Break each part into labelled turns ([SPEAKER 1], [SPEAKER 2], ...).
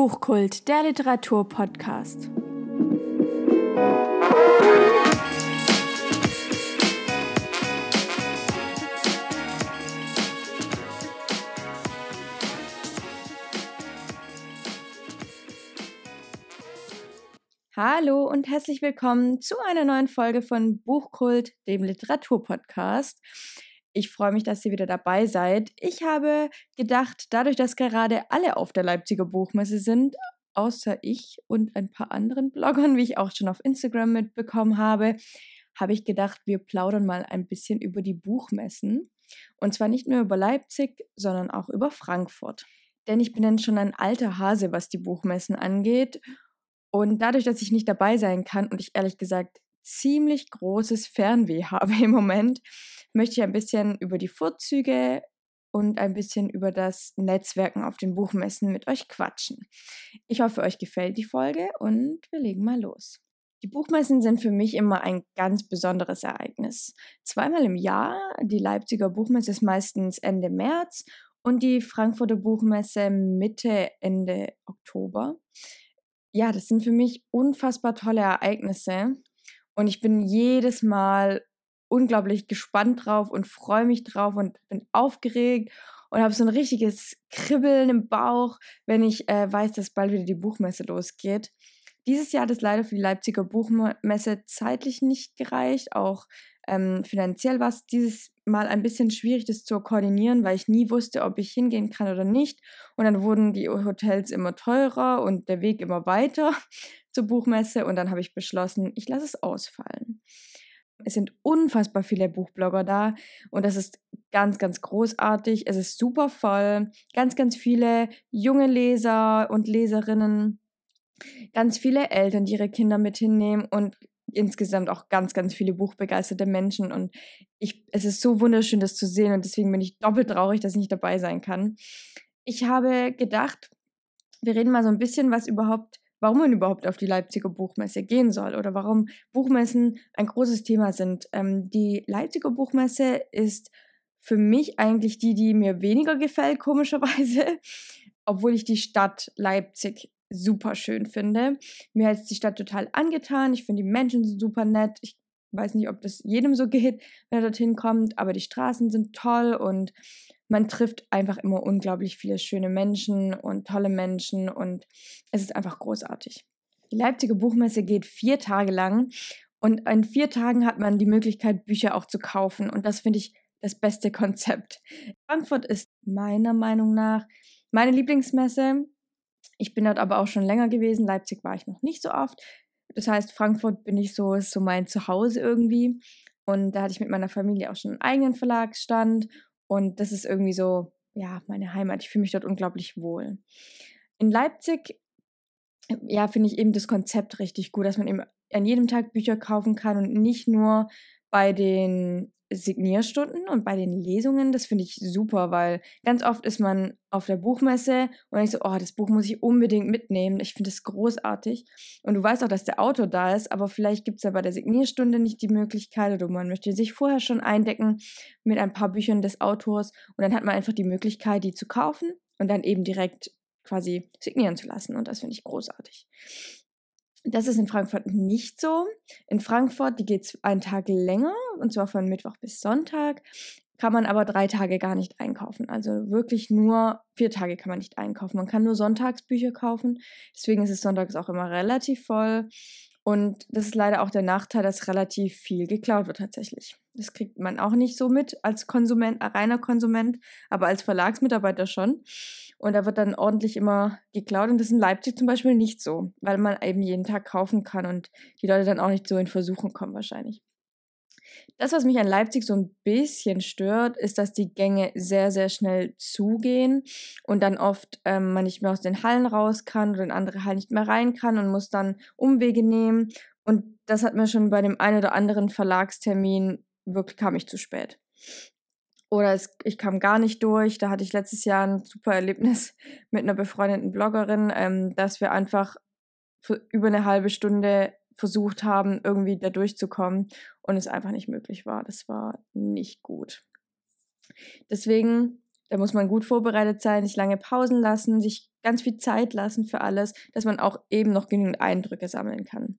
[SPEAKER 1] Buchkult, der Literaturpodcast. Hallo und herzlich willkommen zu einer neuen Folge von Buchkult, dem Literaturpodcast. Ich freue mich, dass ihr wieder dabei seid. Ich habe gedacht, dadurch, dass gerade alle auf der Leipziger Buchmesse sind, außer ich und ein paar anderen Bloggern, wie ich auch schon auf Instagram mitbekommen habe, habe ich gedacht, wir plaudern mal ein bisschen über die Buchmessen. Und zwar nicht nur über Leipzig, sondern auch über Frankfurt. Denn ich bin dann schon ein alter Hase, was die Buchmessen angeht. Und dadurch, dass ich nicht dabei sein kann und ich ehrlich gesagt ziemlich großes Fernweh habe im Moment, möchte ich ein bisschen über die Vorzüge und ein bisschen über das Netzwerken auf den Buchmessen mit euch quatschen. Ich hoffe, euch gefällt die Folge und wir legen mal los. Die Buchmessen sind für mich immer ein ganz besonderes Ereignis. Zweimal im Jahr, die Leipziger Buchmesse ist meistens Ende März und die Frankfurter Buchmesse Mitte, Ende Oktober. Ja, das sind für mich unfassbar tolle Ereignisse und ich bin jedes Mal unglaublich gespannt drauf und freue mich drauf und bin aufgeregt und habe so ein richtiges Kribbeln im Bauch, wenn ich äh, weiß, dass bald wieder die Buchmesse losgeht. Dieses Jahr hat es leider für die Leipziger Buchmesse zeitlich nicht gereicht. Auch ähm, finanziell war es dieses Mal ein bisschen schwierig, das zu koordinieren, weil ich nie wusste, ob ich hingehen kann oder nicht. Und dann wurden die Hotels immer teurer und der Weg immer weiter zur Buchmesse. Und dann habe ich beschlossen, ich lasse es ausfallen. Es sind unfassbar viele Buchblogger da und das ist ganz, ganz großartig. Es ist super voll. Ganz, ganz viele junge Leser und Leserinnen, ganz viele Eltern, die ihre Kinder mit hinnehmen und insgesamt auch ganz, ganz viele buchbegeisterte Menschen. Und ich, es ist so wunderschön, das zu sehen und deswegen bin ich doppelt traurig, dass ich nicht dabei sein kann. Ich habe gedacht, wir reden mal so ein bisschen, was überhaupt warum man überhaupt auf die Leipziger Buchmesse gehen soll oder warum Buchmessen ein großes Thema sind. Ähm, die Leipziger Buchmesse ist für mich eigentlich die, die mir weniger gefällt, komischerweise, obwohl ich die Stadt Leipzig super schön finde. Mir hat die Stadt total angetan. Ich finde die Menschen super nett. Ich weiß nicht, ob das jedem so geht, wenn er dorthin kommt, aber die Straßen sind toll und man trifft einfach immer unglaublich viele schöne Menschen und tolle Menschen und es ist einfach großartig. Die Leipziger Buchmesse geht vier Tage lang und in vier Tagen hat man die Möglichkeit, Bücher auch zu kaufen und das finde ich das beste Konzept. Frankfurt ist meiner Meinung nach meine Lieblingsmesse. Ich bin dort aber auch schon länger gewesen. Leipzig war ich noch nicht so oft. Das heißt, Frankfurt bin ich so, ist so mein Zuhause irgendwie. Und da hatte ich mit meiner Familie auch schon einen eigenen Verlagsstand und das ist irgendwie so, ja, meine Heimat. Ich fühle mich dort unglaublich wohl. In Leipzig, ja, finde ich eben das Konzept richtig gut, dass man eben an jedem Tag Bücher kaufen kann und nicht nur bei den Signierstunden und bei den Lesungen, das finde ich super, weil ganz oft ist man auf der Buchmesse und ich so, oh, das Buch muss ich unbedingt mitnehmen. Ich finde das großartig. Und du weißt auch, dass der Autor da ist, aber vielleicht gibt es ja bei der Signierstunde nicht die Möglichkeit oder man möchte sich vorher schon eindecken mit ein paar Büchern des Autors und dann hat man einfach die Möglichkeit, die zu kaufen und dann eben direkt quasi signieren zu lassen. Und das finde ich großartig. Das ist in Frankfurt nicht so. In Frankfurt, die geht es einen Tag länger, und zwar von Mittwoch bis Sonntag, kann man aber drei Tage gar nicht einkaufen. Also wirklich nur vier Tage kann man nicht einkaufen. Man kann nur Sonntagsbücher kaufen. Deswegen ist es sonntags auch immer relativ voll. Und das ist leider auch der Nachteil, dass relativ viel geklaut wird tatsächlich. Das kriegt man auch nicht so mit als Konsument, reiner Konsument, aber als Verlagsmitarbeiter schon. Und da wird dann ordentlich immer geklaut. Und das ist in Leipzig zum Beispiel nicht so, weil man eben jeden Tag kaufen kann und die Leute dann auch nicht so in Versuchung kommen wahrscheinlich. Das, was mich an Leipzig so ein bisschen stört, ist, dass die Gänge sehr, sehr schnell zugehen und dann oft ähm, man nicht mehr aus den Hallen raus kann oder in andere Hallen nicht mehr rein kann und muss dann Umwege nehmen. Und das hat mir schon bei dem einen oder anderen Verlagstermin wirklich kam ich zu spät. Oder es, ich kam gar nicht durch. Da hatte ich letztes Jahr ein super Erlebnis mit einer befreundeten Bloggerin, ähm, dass wir einfach über eine halbe Stunde versucht haben, irgendwie da durchzukommen und es einfach nicht möglich war. Das war nicht gut. Deswegen Da muss man gut vorbereitet sein, sich lange Pausen lassen, sich ganz viel Zeit lassen für alles, dass man auch eben noch genügend Eindrücke sammeln kann.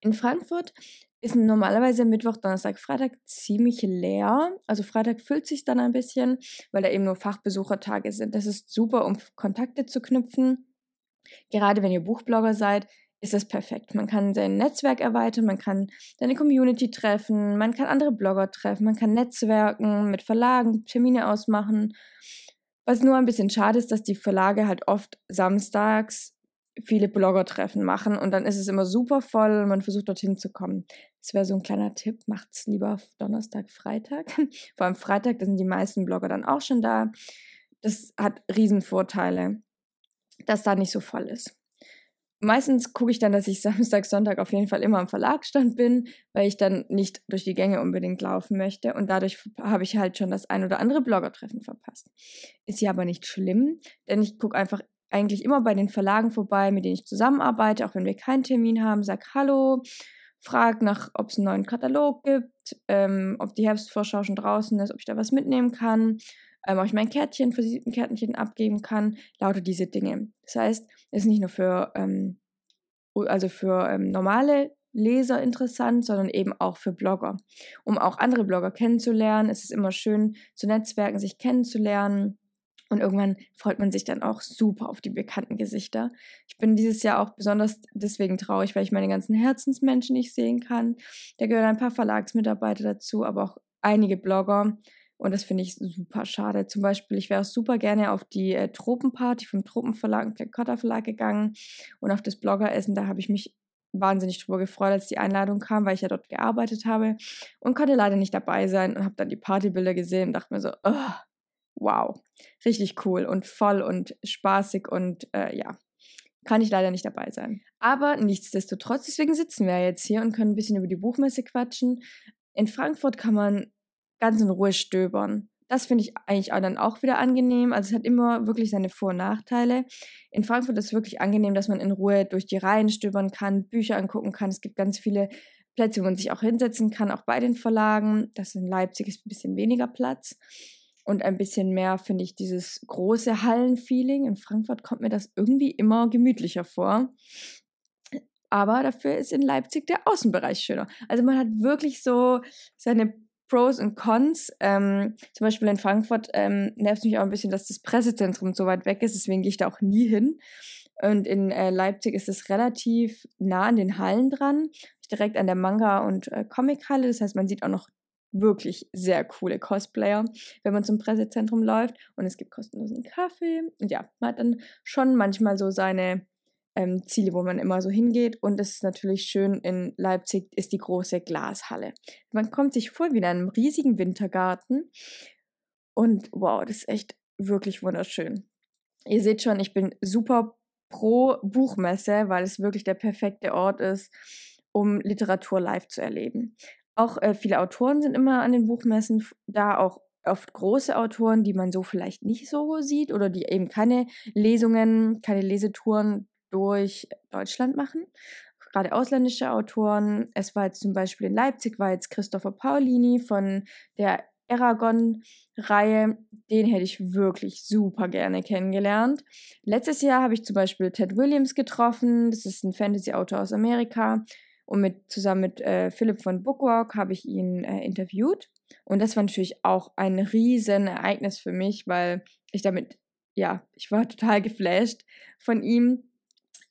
[SPEAKER 1] In Frankfurt ist normalerweise Mittwoch, Donnerstag, Freitag ziemlich leer. Also Freitag füllt sich dann ein bisschen, weil da eben nur Fachbesuchertage sind. Das ist super, um Kontakte zu knüpfen. Gerade wenn ihr Buchblogger seid, ist das perfekt. Man kann sein Netzwerk erweitern, man kann seine Community treffen, man kann andere Blogger treffen, man kann Netzwerken mit Verlagen, Termine ausmachen. Was nur ein bisschen schade ist, dass die Verlage halt oft samstags viele Blogger-Treffen machen und dann ist es immer super voll und man versucht dorthin zu kommen. Das wäre so ein kleiner Tipp, macht es lieber auf Donnerstag, Freitag. Vor allem Freitag, da sind die meisten Blogger dann auch schon da. Das hat Riesenvorteile, dass da nicht so voll ist meistens gucke ich dann, dass ich Samstag, Sonntag auf jeden Fall immer am Verlagsstand bin, weil ich dann nicht durch die Gänge unbedingt laufen möchte. Und dadurch habe ich halt schon das ein oder andere Bloggertreffen verpasst. Ist ja aber nicht schlimm, denn ich gucke einfach eigentlich immer bei den Verlagen vorbei, mit denen ich zusammenarbeite, auch wenn wir keinen Termin haben, sag Hallo, frag nach, ob es einen neuen Katalog gibt, ähm, ob die Herbstvorschau schon draußen ist, ob ich da was mitnehmen kann ähm, ob ich mein Kärtchen, Visitenkärtchen abgeben kann, lauter diese Dinge. Das heißt, es ist nicht nur für, ähm, also für ähm, normale Leser interessant, sondern eben auch für Blogger. Um auch andere Blogger kennenzulernen, es ist immer schön zu netzwerken, sich kennenzulernen. Und irgendwann freut man sich dann auch super auf die bekannten Gesichter. Ich bin dieses Jahr auch besonders deswegen traurig, weil ich meine ganzen Herzensmenschen nicht sehen kann. Da gehören ein paar Verlagsmitarbeiter dazu, aber auch einige Blogger. Und das finde ich super schade. Zum Beispiel, ich wäre super gerne auf die äh, Tropenparty vom Tropenverlag, Kotter Verlag gegangen und auf das Bloggeressen. Da habe ich mich wahnsinnig drüber gefreut, als die Einladung kam, weil ich ja dort gearbeitet habe und konnte leider nicht dabei sein und habe dann die Partybilder gesehen und dachte mir so, oh, wow, richtig cool und voll und spaßig und äh, ja, kann ich leider nicht dabei sein. Aber nichtsdestotrotz, deswegen sitzen wir jetzt hier und können ein bisschen über die Buchmesse quatschen. In Frankfurt kann man ganz in Ruhe stöbern. Das finde ich eigentlich dann auch wieder angenehm. Also es hat immer wirklich seine Vor- und Nachteile. In Frankfurt ist es wirklich angenehm, dass man in Ruhe durch die Reihen stöbern kann, Bücher angucken kann. Es gibt ganz viele Plätze, wo man sich auch hinsetzen kann, auch bei den Verlagen. Das in Leipzig ist ein bisschen weniger Platz und ein bisschen mehr, finde ich, dieses große Hallenfeeling. In Frankfurt kommt mir das irgendwie immer gemütlicher vor. Aber dafür ist in Leipzig der Außenbereich schöner. Also man hat wirklich so seine Pros und Cons. Ähm, zum Beispiel in Frankfurt ähm, nervt mich auch ein bisschen, dass das Pressezentrum so weit weg ist, deswegen gehe ich da auch nie hin. Und in äh, Leipzig ist es relativ nah an den Hallen dran, direkt an der Manga- und äh, Comic-Halle. Das heißt, man sieht auch noch wirklich sehr coole Cosplayer, wenn man zum Pressezentrum läuft. Und es gibt kostenlosen Kaffee. Und ja, man hat dann schon manchmal so seine ähm, Ziele, wo man immer so hingeht. Und es ist natürlich schön, in Leipzig ist die große Glashalle. Man kommt sich vor wie in einem riesigen Wintergarten. Und wow, das ist echt wirklich wunderschön. Ihr seht schon, ich bin super pro Buchmesse, weil es wirklich der perfekte Ort ist, um Literatur live zu erleben. Auch äh, viele Autoren sind immer an den Buchmessen da, auch oft große Autoren, die man so vielleicht nicht so sieht oder die eben keine Lesungen, keine Lesetouren durch Deutschland machen. Gerade ausländische Autoren. Es war jetzt zum Beispiel in Leipzig, war jetzt Christopher Paulini von der Aragon-Reihe. Den hätte ich wirklich super gerne kennengelernt. Letztes Jahr habe ich zum Beispiel Ted Williams getroffen. Das ist ein Fantasy-Autor aus Amerika. Und mit, zusammen mit äh, Philipp von Bookwalk habe ich ihn äh, interviewt. Und das war natürlich auch ein riesen Ereignis für mich, weil ich damit, ja, ich war total geflasht von ihm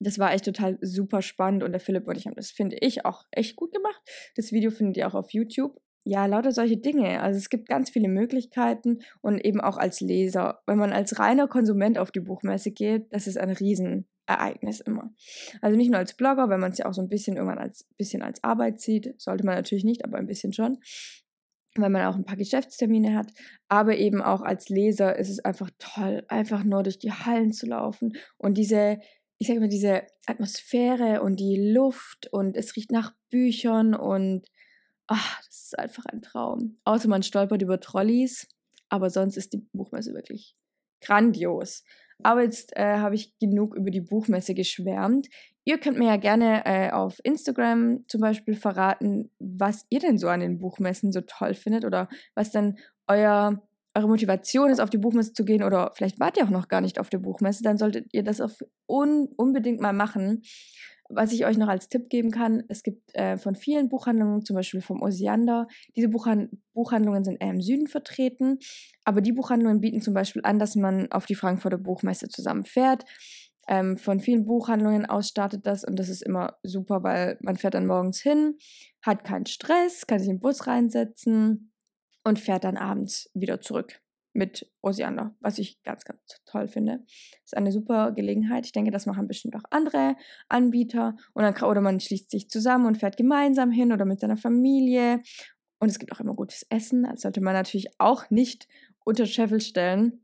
[SPEAKER 1] das war echt total super spannend und der Philipp und ich haben das, finde ich, auch echt gut gemacht. Das Video findet ihr auch auf YouTube. Ja, lauter solche Dinge. Also es gibt ganz viele Möglichkeiten und eben auch als Leser. Wenn man als reiner Konsument auf die Buchmesse geht, das ist ein Riesenereignis immer. Also nicht nur als Blogger, wenn man es ja auch so ein bisschen irgendwann als bisschen als Arbeit sieht, sollte man natürlich nicht, aber ein bisschen schon weil man auch ein paar Geschäftstermine hat, aber eben auch als Leser ist es einfach toll, einfach nur durch die Hallen zu laufen und diese ich sage mal, diese Atmosphäre und die Luft und es riecht nach Büchern und ach, das ist einfach ein Traum. Außer man stolpert über Trolleys, aber sonst ist die Buchmesse wirklich grandios. Aber jetzt äh, habe ich genug über die Buchmesse geschwärmt. Ihr könnt mir ja gerne äh, auf Instagram zum Beispiel verraten, was ihr denn so an den Buchmessen so toll findet oder was denn euer eure Motivation ist, auf die Buchmesse zu gehen oder vielleicht wart ihr auch noch gar nicht auf der Buchmesse, dann solltet ihr das un unbedingt mal machen. Was ich euch noch als Tipp geben kann, es gibt äh, von vielen Buchhandlungen, zum Beispiel vom Osiander, diese Buchhand Buchhandlungen sind eher im Süden vertreten, aber die Buchhandlungen bieten zum Beispiel an, dass man auf die Frankfurter Buchmesse zusammen fährt. Ähm, von vielen Buchhandlungen aus startet das und das ist immer super, weil man fährt dann morgens hin, hat keinen Stress, kann sich den Bus reinsetzen, und fährt dann abends wieder zurück mit Osiander, was ich ganz, ganz toll finde. Das ist eine super Gelegenheit. Ich denke, das machen bestimmt auch andere Anbieter. Und dann, oder man schließt sich zusammen und fährt gemeinsam hin oder mit seiner Familie. Und es gibt auch immer gutes Essen. Das sollte man natürlich auch nicht unter Scheffel stellen.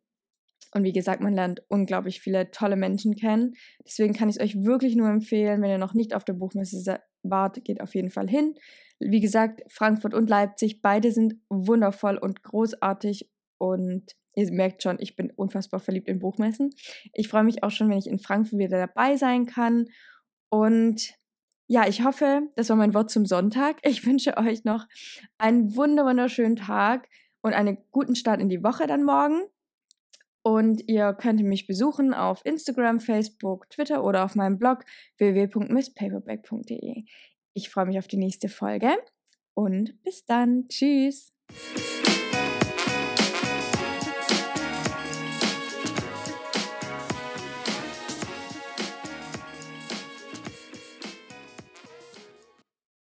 [SPEAKER 1] Und wie gesagt, man lernt unglaublich viele tolle Menschen kennen. Deswegen kann ich es euch wirklich nur empfehlen, wenn ihr noch nicht auf der Buchmesse wart, geht auf jeden Fall hin. Wie gesagt, Frankfurt und Leipzig, beide sind wundervoll und großartig und ihr merkt schon, ich bin unfassbar verliebt in Buchmessen. Ich freue mich auch schon, wenn ich in Frankfurt wieder dabei sein kann und ja, ich hoffe, das war mein Wort zum Sonntag. Ich wünsche euch noch einen wunderschönen Tag und einen guten Start in die Woche dann morgen. Und ihr könnt mich besuchen auf Instagram, Facebook, Twitter oder auf meinem Blog www.misspaperback.de. Ich freue mich auf die nächste Folge und bis dann. Tschüss.